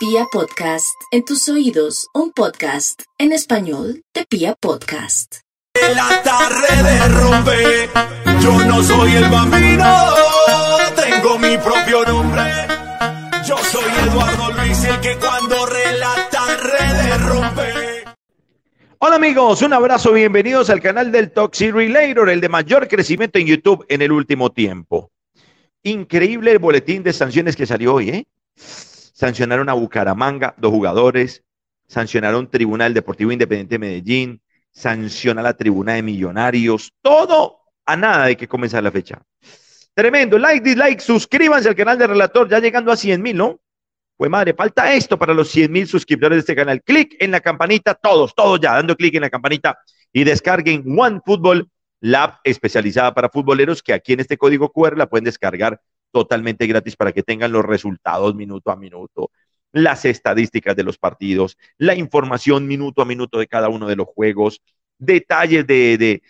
Pia Podcast, en tus oídos, un podcast en español de Pia Podcast. La tarde de rompe, yo no soy el bambino, tengo mi propio nombre. Yo soy Eduardo Luis, el que cuando relata de rompe. Hola amigos, un abrazo, bienvenidos al canal del Toxic Relator, el de mayor crecimiento en YouTube en el último tiempo. Increíble el boletín de sanciones que salió hoy, ¿eh? Sancionaron a Bucaramanga, dos jugadores, sancionaron Tribunal Deportivo Independiente de Medellín, sanciona la Tribuna de Millonarios, todo a nada de que comenzar la fecha. Tremendo, like, dislike, suscríbanse al canal de Relator, ya llegando a 100 mil, ¿no? Pues madre, falta esto para los 100 mil suscriptores de este canal. Clic en la campanita, todos, todos ya, dando clic en la campanita y descarguen One Football, la app especializada para futboleros que aquí en este código QR la pueden descargar totalmente gratis para que tengan los resultados minuto a minuto, las estadísticas de los partidos, la información minuto a minuto de cada uno de los juegos, detalles de,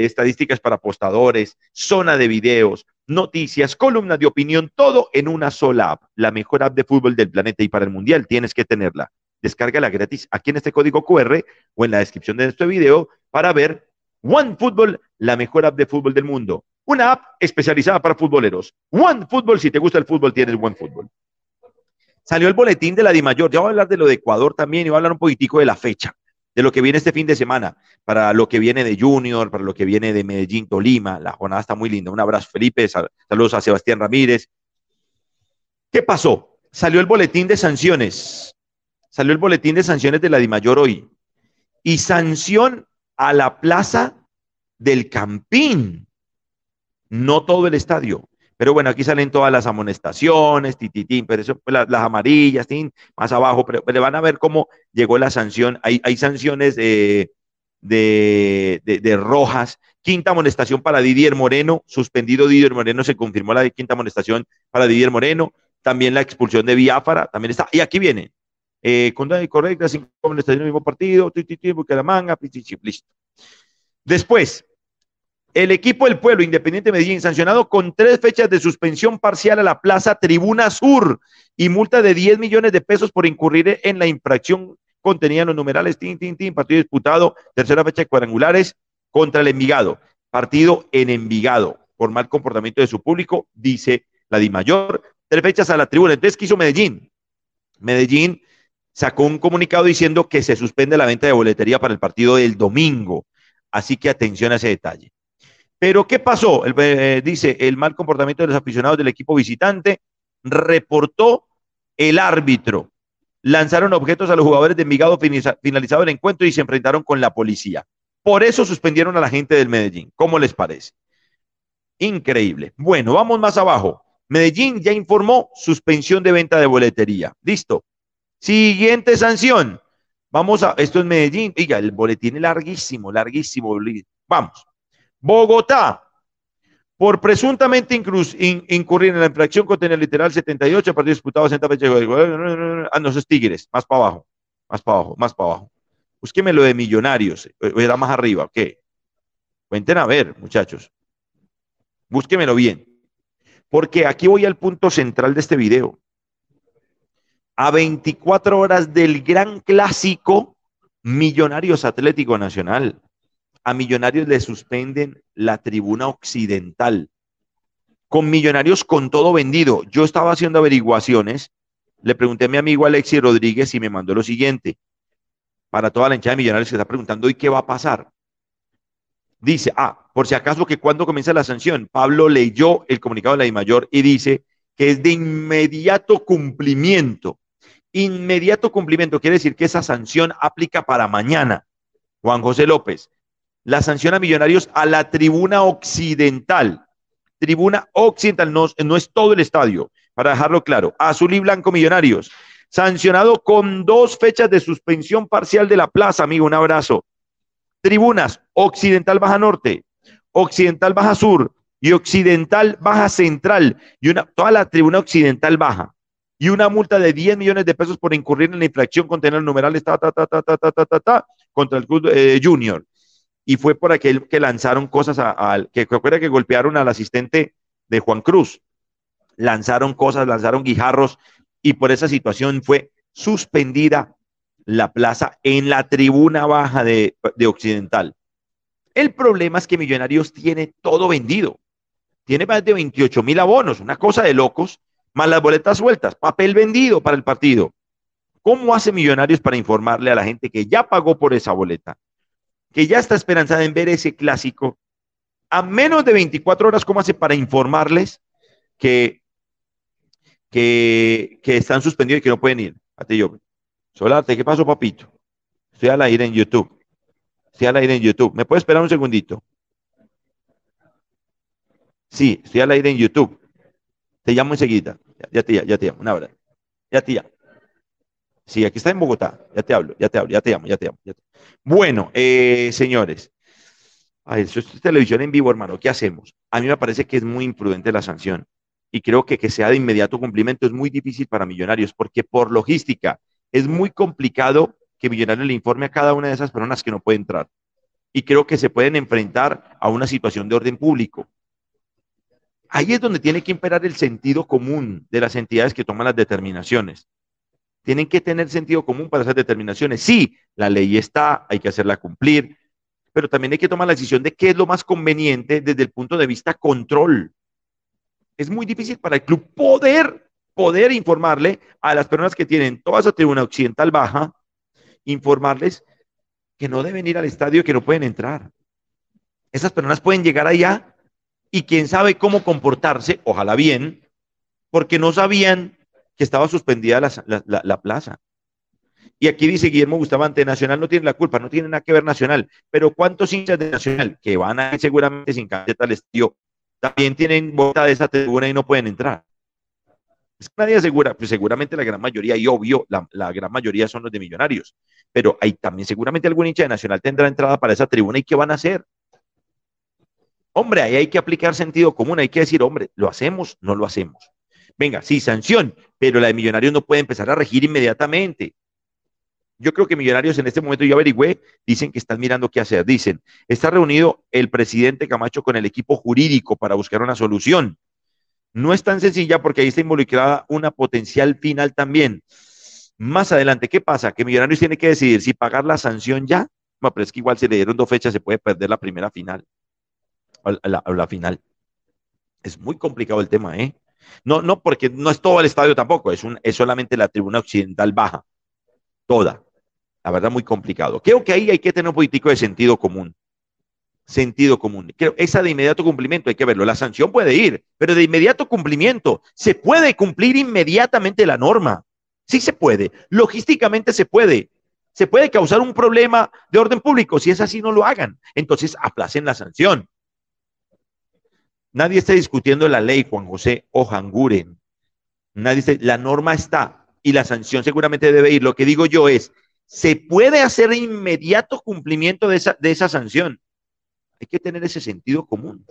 estadísticas para apostadores, zona de videos, noticias, columnas de opinión, todo en una sola app, la mejor app de fútbol del planeta y para el mundial tienes que tenerla. Descárgala gratis aquí en este código QR o en la descripción de este video para ver One Football, la mejor app de fútbol del mundo. Una app especializada para futboleros. One Football, si te gusta el fútbol, tienes One Football. Salió el boletín de la Dimayor. Ya voy a hablar de lo de Ecuador también y voy a hablar un poquitico de la fecha, de lo que viene este fin de semana, para lo que viene de Junior, para lo que viene de Medellín, Tolima. La jornada está muy linda. Un abrazo, Felipe. Saludos a Sebastián Ramírez. ¿Qué pasó? Salió el boletín de sanciones. Salió el boletín de sanciones de la Dimayor hoy. Y sanción a la plaza del Campín no todo el estadio. Pero bueno, aquí salen todas las amonestaciones, tititín, pero eso, pues, las, amarillas, más abajo, pero, van a ver cómo llegó la sanción. Hay, hay sanciones de, de, rojas. Quinta amonestación para Didier Moreno, suspendido Didier Moreno, se confirmó la quinta amonestación para Didier Moreno. También la expulsión de Biafara, también está. Y aquí viene. Eh, conducta correcta, cinco amonestaciones en el mismo partido, tititín, manga, listo. Después, el equipo del pueblo Independiente Medellín sancionado con tres fechas de suspensión parcial a la Plaza Tribuna Sur y multa de 10 millones de pesos por incurrir en la infracción contenida en los numerales tin, tin, tin, partido disputado, tercera fecha de cuadrangulares contra el Envigado, partido en Envigado por mal comportamiento de su público, dice la Di Mayor, tres fechas a la tribuna. Entonces, ¿qué hizo Medellín? Medellín sacó un comunicado diciendo que se suspende la venta de boletería para el partido del domingo. Así que atención a ese detalle. Pero ¿qué pasó? Eh, dice, el mal comportamiento de los aficionados del equipo visitante reportó el árbitro. Lanzaron objetos a los jugadores de Envigado finalizado el encuentro y se enfrentaron con la policía. Por eso suspendieron a la gente del Medellín. ¿Cómo les parece? Increíble. Bueno, vamos más abajo. Medellín ya informó suspensión de venta de boletería. Listo. Siguiente sanción. Vamos a, esto es Medellín. Diga, el boletín es larguísimo, larguísimo. Vamos. Bogotá, por presuntamente incurrir en la infracción el literal 78, partido disputado Santa fecha Ah, no, esos Tigres, más para abajo, más para abajo, más para abajo. Búsqueme lo de millonarios, eh, era más arriba, ¿ok? Cuenten a ver, muchachos. Búsquemelo bien. Porque aquí voy al punto central de este video. A 24 horas del gran clásico Millonarios Atlético Nacional a Millonarios le suspenden la tribuna occidental. Con Millonarios con todo vendido. Yo estaba haciendo averiguaciones. Le pregunté a mi amigo Alexi Rodríguez y me mandó lo siguiente. Para toda la hinchada de Millonarios que está preguntando, ¿y qué va a pasar? Dice, ah, por si acaso que cuando comienza la sanción, Pablo leyó el comunicado de la Mayor y dice que es de inmediato cumplimiento. Inmediato cumplimiento quiere decir que esa sanción aplica para mañana. Juan José López, la sanción a Millonarios a la tribuna occidental. Tribuna occidental, no, es todo el estadio, para dejarlo claro. Azul y blanco Millonarios. Sancionado con dos fechas de suspensión parcial de la plaza, amigo. Un abrazo. Tribunas Occidental Baja Norte, Occidental Baja Sur y Occidental Baja Central. Y una, toda la tribuna Occidental Baja. Y una multa de 10 millones de pesos por incurrir en la infracción contra el numeral ta, ta, ta, ta, ta, ta, ta, ta, contra el club eh, Junior y fue por aquel que lanzaron cosas al, que recuerda que golpearon al asistente de Juan Cruz. Lanzaron cosas, lanzaron guijarros y por esa situación fue suspendida la plaza en la tribuna baja de, de Occidental. El problema es que Millonarios tiene todo vendido. Tiene más de 28 mil abonos, una cosa de locos, más las boletas sueltas, papel vendido para el partido. ¿Cómo hace Millonarios para informarle a la gente que ya pagó por esa boleta, que ya está esperanzada en ver ese clásico? A menos de 24 horas, ¿cómo hace para informarles que, que, están suspendidos y que no pueden ir? A yo. Solarte, ¿qué pasó, papito? Estoy al aire en YouTube. Estoy al aire en YouTube. ¿Me puede esperar un segundito? Sí, estoy al aire en YouTube. Te llamo enseguida. Ya, te, ya te llamo. Una hora. Ya te llamo. Sí, aquí está en Bogotá. Ya te hablo, ya te hablo, ya te llamo, ya te llamo. Bueno, eh, señores. Eso es televisión en vivo, hermano. ¿Qué hacemos? A mí me parece que es muy imprudente la sanción. Y creo que que sea de inmediato cumplimiento es muy difícil para millonarios, porque por logística es muy complicado que Millonarios le informe a cada una de esas personas que no puede entrar. Y creo que se pueden enfrentar a una situación de orden público. Ahí es donde tiene que imperar el sentido común de las entidades que toman las determinaciones. Tienen que tener sentido común para esas determinaciones. Sí, la ley está, hay que hacerla cumplir, pero también hay que tomar la decisión de qué es lo más conveniente desde el punto de vista control. Es muy difícil para el club poder, poder informarle a las personas que tienen toda esa tribuna occidental baja, informarles que no deben ir al estadio, que no pueden entrar. Esas personas pueden llegar allá y quién sabe cómo comportarse, ojalá bien, porque no sabían que estaba suspendida la, plaza. Y aquí dice Guillermo Bustamante, Nacional no tiene la culpa, no tiene nada que ver Nacional, pero ¿cuántos hinchas de Nacional que van a ir seguramente sin camiseta al estadio también tienen bota de esa tribuna y no pueden entrar? Es que nadie asegura, pues seguramente la gran mayoría, y obvio, la, gran mayoría son los de millonarios, pero hay también seguramente algún hincha de Nacional tendrá entrada para esa tribuna y ¿qué van a hacer? Hombre, ahí hay que aplicar sentido común, hay que decir, hombre, ¿lo hacemos? No lo hacemos. Venga, sí, sanción, pero la de Millonarios no puede empezar a regir inmediatamente. Yo creo que Millonarios en este momento, yo averigüé, dicen que están mirando qué hacer. Dicen, está reunido el presidente Camacho con el equipo jurídico para buscar una solución. No es tan sencilla porque ahí está involucrada una potencial final también. Más adelante, ¿qué pasa? Que Millonarios tiene que decidir si pagar la sanción ya. Pero es que igual si le dieron dos fechas se puede perder la primera final la, la final. Es muy complicado el tema, ¿eh? No, no, porque no es todo el estadio tampoco, es, un, es solamente la tribuna occidental baja, toda. La verdad, muy complicado. Creo que ahí hay que tener un político de sentido común. Sentido común. Creo, esa de inmediato cumplimiento hay que verlo. La sanción puede ir, pero de inmediato cumplimiento. Se puede cumplir inmediatamente la norma. Sí se puede. Logísticamente se puede. Se puede causar un problema de orden público. Si es así, no lo hagan. Entonces, aplacen la sanción. Nadie está discutiendo la ley, Juan José Ojanguren. Nadie dice, la norma está y la sanción seguramente debe ir. Lo que digo yo es, se puede hacer inmediato cumplimiento de esa, de esa sanción. Hay que tener ese sentido común.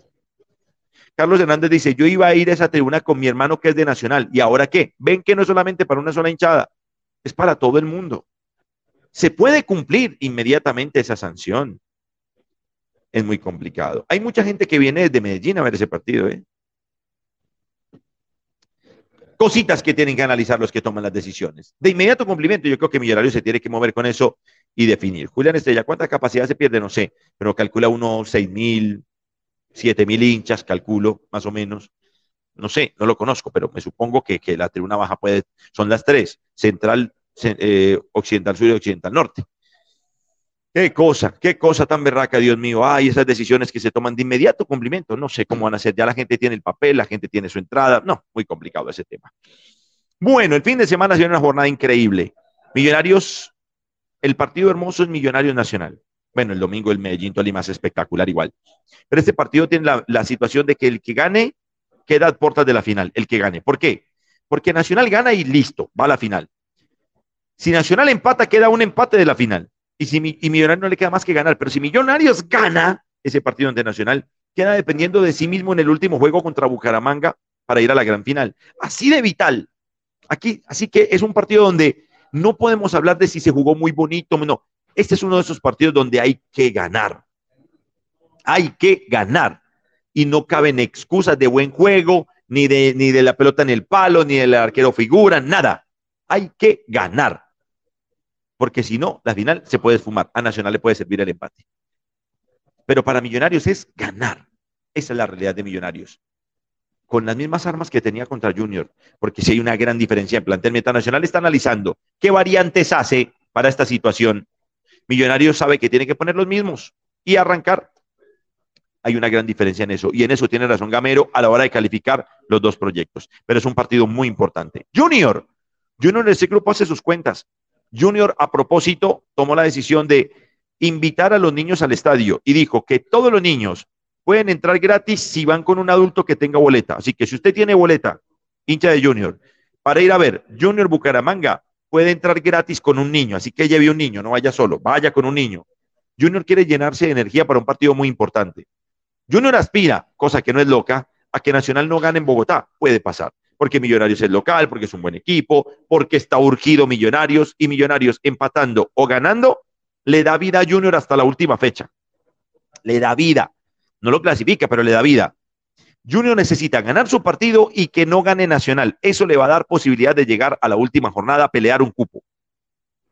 Carlos Hernández dice, yo iba a ir a esa tribuna con mi hermano que es de Nacional. ¿Y ahora qué? Ven que no es solamente para una sola hinchada, es para todo el mundo. Se puede cumplir inmediatamente esa sanción es muy complicado. Hay mucha gente que viene desde Medellín a ver ese partido, ¿eh? Cositas que tienen que analizar los que toman las decisiones. De inmediato cumplimiento, yo creo que Millonarios se tiene que mover con eso y definir. Julián Estrella, ¿cuánta capacidad se pierde? No sé, pero calcula uno seis mil, siete mil hinchas, calculo, más o menos. No sé, no lo conozco, pero me supongo que, que la tribuna baja puede, son las tres, central, eh, occidental sur y occidental norte. Qué cosa, qué cosa tan berraca, Dios mío. Ay, esas decisiones que se toman de inmediato cumplimiento. No sé cómo van a ser. Ya la gente tiene el papel, la gente tiene su entrada. No, muy complicado ese tema. Bueno, el fin de semana sido una jornada increíble. Millonarios, el partido hermoso es Millonarios Nacional. Bueno, el domingo el Medellín Tolima es espectacular igual. Pero este partido tiene la, la situación de que el que gane queda a puertas de la final. El que gane. ¿Por qué? Porque Nacional gana y listo, va a la final. Si Nacional empata, queda un empate de la final. Y si y Millonarios no le queda más que ganar, pero si Millonarios gana ese partido internacional, queda dependiendo de sí mismo en el último juego contra Bucaramanga para ir a la gran final. Así de vital. Aquí, así que es un partido donde no podemos hablar de si se jugó muy bonito, no. Este es uno de esos partidos donde hay que ganar. Hay que ganar. Y no caben excusas de buen juego, ni de, ni de la pelota en el palo, ni del arquero figura, nada. Hay que ganar. Porque si no, la final se puede esfumar. A Nacional le puede servir el empate. Pero para Millonarios es ganar. Esa es la realidad de Millonarios. Con las mismas armas que tenía contra Junior. Porque si hay una gran diferencia en plantel Meta Nacional, está analizando qué variantes hace para esta situación. Millonarios sabe que tiene que poner los mismos y arrancar hay una gran diferencia en eso. Y en eso tiene razón Gamero a la hora de calificar los dos proyectos. Pero es un partido muy importante. Junior, Junior en ese grupo hace sus cuentas. Junior, a propósito, tomó la decisión de invitar a los niños al estadio y dijo que todos los niños pueden entrar gratis si van con un adulto que tenga boleta. Así que si usted tiene boleta, hincha de Junior, para ir a ver Junior Bucaramanga, puede entrar gratis con un niño. Así que lleve un niño, no vaya solo, vaya con un niño. Junior quiere llenarse de energía para un partido muy importante. Junior aspira, cosa que no es loca, a que Nacional no gane en Bogotá. Puede pasar, porque Millonarios es local, porque es un buen equipo, porque está urgido Millonarios y Millonarios empatando o ganando, le da vida a Junior hasta la última fecha. Le da vida. No lo clasifica, pero le da vida. Junior necesita ganar su partido y que no gane Nacional. Eso le va a dar posibilidad de llegar a la última jornada a pelear un cupo.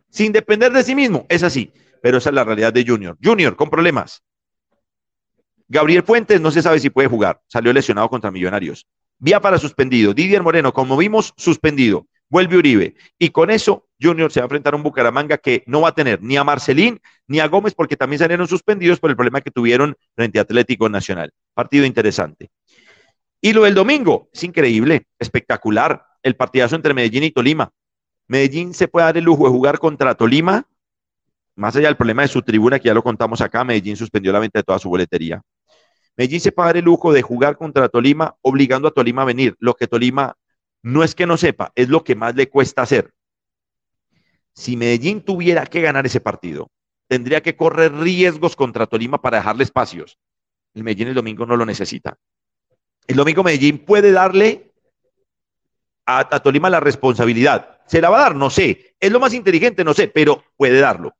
Sin depender de sí mismo, es así. Pero esa es la realidad de Junior. Junior con problemas. Gabriel Fuentes no se sabe si puede jugar, salió lesionado contra Millonarios. Vía para suspendido. Didier Moreno, como vimos, suspendido. Vuelve Uribe. Y con eso, Junior se va a enfrentar a un Bucaramanga que no va a tener ni a Marcelín ni a Gómez porque también salieron suspendidos por el problema que tuvieron frente a Atlético Nacional. Partido interesante. Y lo del domingo, es increíble, espectacular. El partidazo entre Medellín y Tolima. Medellín se puede dar el lujo de jugar contra Tolima, más allá del problema de su tribuna, que ya lo contamos acá, Medellín suspendió la venta de toda su boletería. Medellín se paga el lujo de jugar contra Tolima, obligando a Tolima a venir, lo que Tolima no es que no sepa, es lo que más le cuesta hacer. Si Medellín tuviera que ganar ese partido, tendría que correr riesgos contra Tolima para dejarle espacios. El Medellín el domingo no lo necesita. El domingo Medellín puede darle a, a, Tolima la responsabilidad. ¿Se la va a dar? No sé. ¿Es lo más inteligente? No sé, pero puede darlo.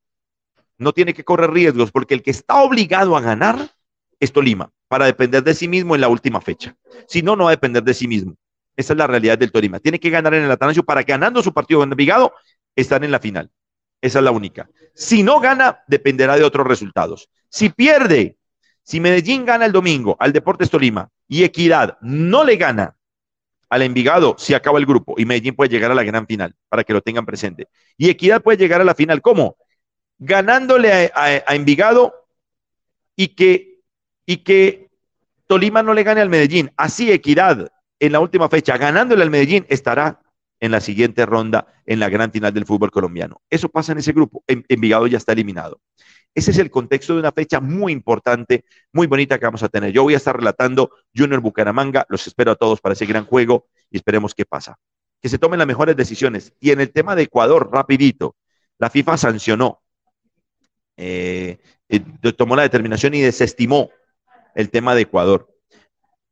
No tiene que correr riesgos porque el que está obligado a ganar es Tolima para depender de sí mismo en la última fecha. Si no, no va a depender de sí mismo. Esa es la realidad del Tolima. Tiene que ganar en el Atanasio para ganando su partido en Envigado están en la final. Esa es la única. Si no gana, dependerá de otros resultados. Si pierde, si Medellín gana el domingo al Deportes Tolima y Equidad no le gana al Envigado, se acaba el grupo y Medellín puede llegar a la gran final, para que lo tengan presente. Y Equidad puede llegar a la final. ¿Cómo? Ganándole a, a Envigado y que y que Tolima no le gane al Medellín. Así Equidad en la última fecha, ganándole al Medellín, estará en la siguiente ronda en la gran final del fútbol colombiano. Eso pasa en ese grupo. Envigado ya está eliminado. Ese es el contexto de una fecha muy importante, muy bonita que vamos a tener. Yo voy a estar relatando Junior Bucaramanga. Los espero a todos para ese gran juego y esperemos qué pasa. Que se tomen las mejores decisiones. Y en el tema de Ecuador, rapidito, la FIFA sancionó, eh, eh, tomó la determinación y desestimó el tema de Ecuador.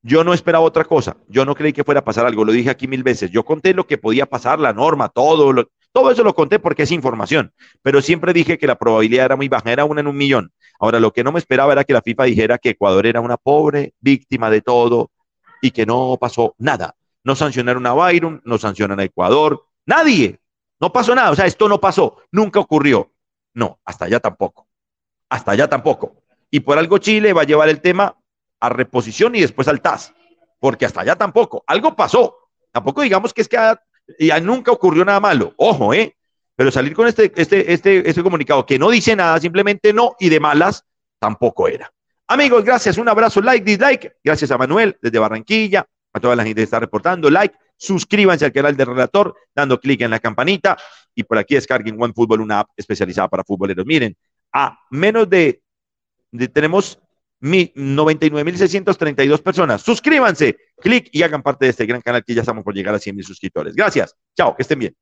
Yo no esperaba otra cosa. Yo no creí que fuera a pasar algo. Lo dije aquí mil veces. Yo conté lo que podía pasar, la norma, todo. Lo, todo eso lo conté porque es información. Pero siempre dije que la probabilidad era muy baja, era una en un millón. Ahora, lo que no me esperaba era que la FIFA dijera que Ecuador era una pobre víctima de todo y que no pasó nada. No sancionaron a Byron, no sancionaron a Ecuador, nadie. No pasó nada. O sea, esto no pasó. Nunca ocurrió. No, hasta allá tampoco. Hasta allá tampoco. Y por algo Chile va a llevar el tema a reposición y después al TAS, porque hasta allá tampoco. Algo pasó. Tampoco digamos que es que ya nunca ocurrió nada malo. Ojo, ¿eh? Pero salir con este, este, este, este comunicado que no dice nada, simplemente no, y de malas, tampoco era. Amigos, gracias. Un abrazo, like, dislike. Gracias a Manuel desde Barranquilla, a toda la gente que está reportando, like. Suscríbanse al canal del relator dando clic en la campanita y por aquí descarguen OneFootball, una app especializada para futboleros. Miren, a menos de tenemos 99.632 personas. Suscríbanse, clic y hagan parte de este gran canal que ya estamos por llegar a 100.000 suscriptores. Gracias. Chao, que estén bien.